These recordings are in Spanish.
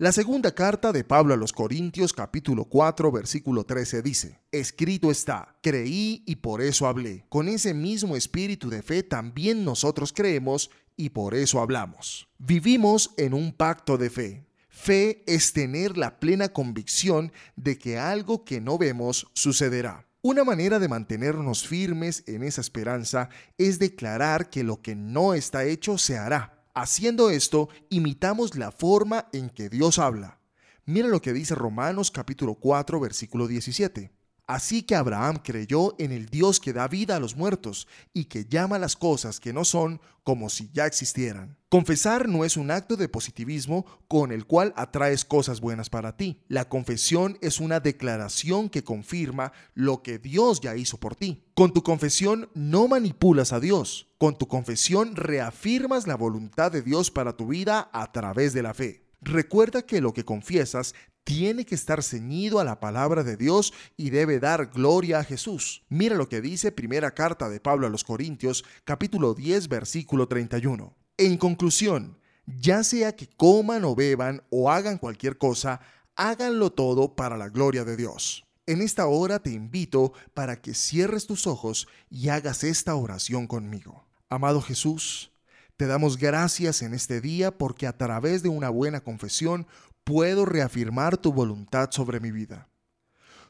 La segunda carta de Pablo a los Corintios capítulo 4 versículo 13 dice, Escrito está, creí y por eso hablé. Con ese mismo espíritu de fe también nosotros creemos y por eso hablamos. Vivimos en un pacto de fe. Fe es tener la plena convicción de que algo que no vemos sucederá. Una manera de mantenernos firmes en esa esperanza es declarar que lo que no está hecho se hará Haciendo esto, imitamos la forma en que Dios habla. Mira lo que dice Romanos capítulo 4 versículo 17. Así que Abraham creyó en el Dios que da vida a los muertos y que llama las cosas que no son como si ya existieran. Confesar no es un acto de positivismo con el cual atraes cosas buenas para ti. La confesión es una declaración que confirma lo que Dios ya hizo por ti. Con tu confesión no manipulas a Dios. Con tu confesión reafirmas la voluntad de Dios para tu vida a través de la fe. Recuerda que lo que confiesas tiene que estar ceñido a la palabra de Dios y debe dar gloria a Jesús. Mira lo que dice primera carta de Pablo a los Corintios, capítulo 10, versículo 31. En conclusión, ya sea que coman o beban o hagan cualquier cosa, háganlo todo para la gloria de Dios. En esta hora te invito para que cierres tus ojos y hagas esta oración conmigo. Amado Jesús, te damos gracias en este día porque a través de una buena confesión puedo reafirmar tu voluntad sobre mi vida.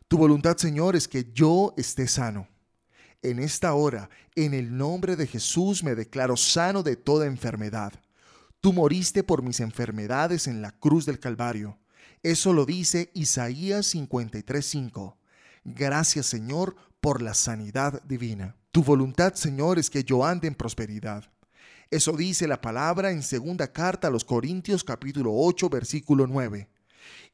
Tu voluntad, Señor, es que yo esté sano en esta hora, en el nombre de Jesús, me declaro sano de toda enfermedad. Tú moriste por mis enfermedades en la cruz del Calvario. Eso lo dice Isaías 53:5. Gracias Señor por la sanidad divina. Tu voluntad Señor es que yo ande en prosperidad. Eso dice la palabra en segunda carta a los Corintios capítulo 8 versículo 9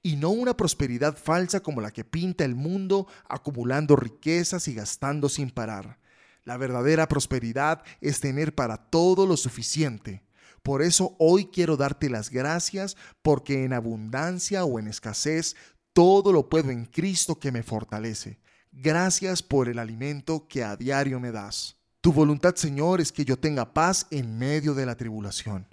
y no una prosperidad falsa como la que pinta el mundo acumulando riquezas y gastando sin parar. La verdadera prosperidad es tener para todo lo suficiente. Por eso hoy quiero darte las gracias porque en abundancia o en escasez todo lo puedo en Cristo que me fortalece. Gracias por el alimento que a diario me das. Tu voluntad, Señor, es que yo tenga paz en medio de la tribulación.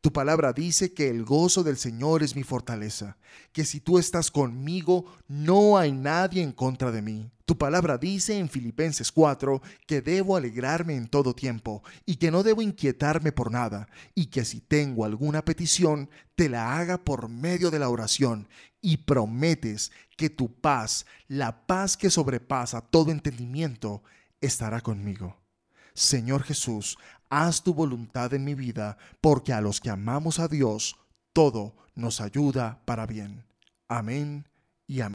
Tu palabra dice que el gozo del Señor es mi fortaleza, que si tú estás conmigo, no hay nadie en contra de mí. Tu palabra dice en Filipenses 4 que debo alegrarme en todo tiempo y que no debo inquietarme por nada, y que si tengo alguna petición, te la haga por medio de la oración, y prometes que tu paz, la paz que sobrepasa todo entendimiento, estará conmigo. Señor Jesús, haz tu voluntad en mi vida, porque a los que amamos a Dios, todo nos ayuda para bien. Amén y amén.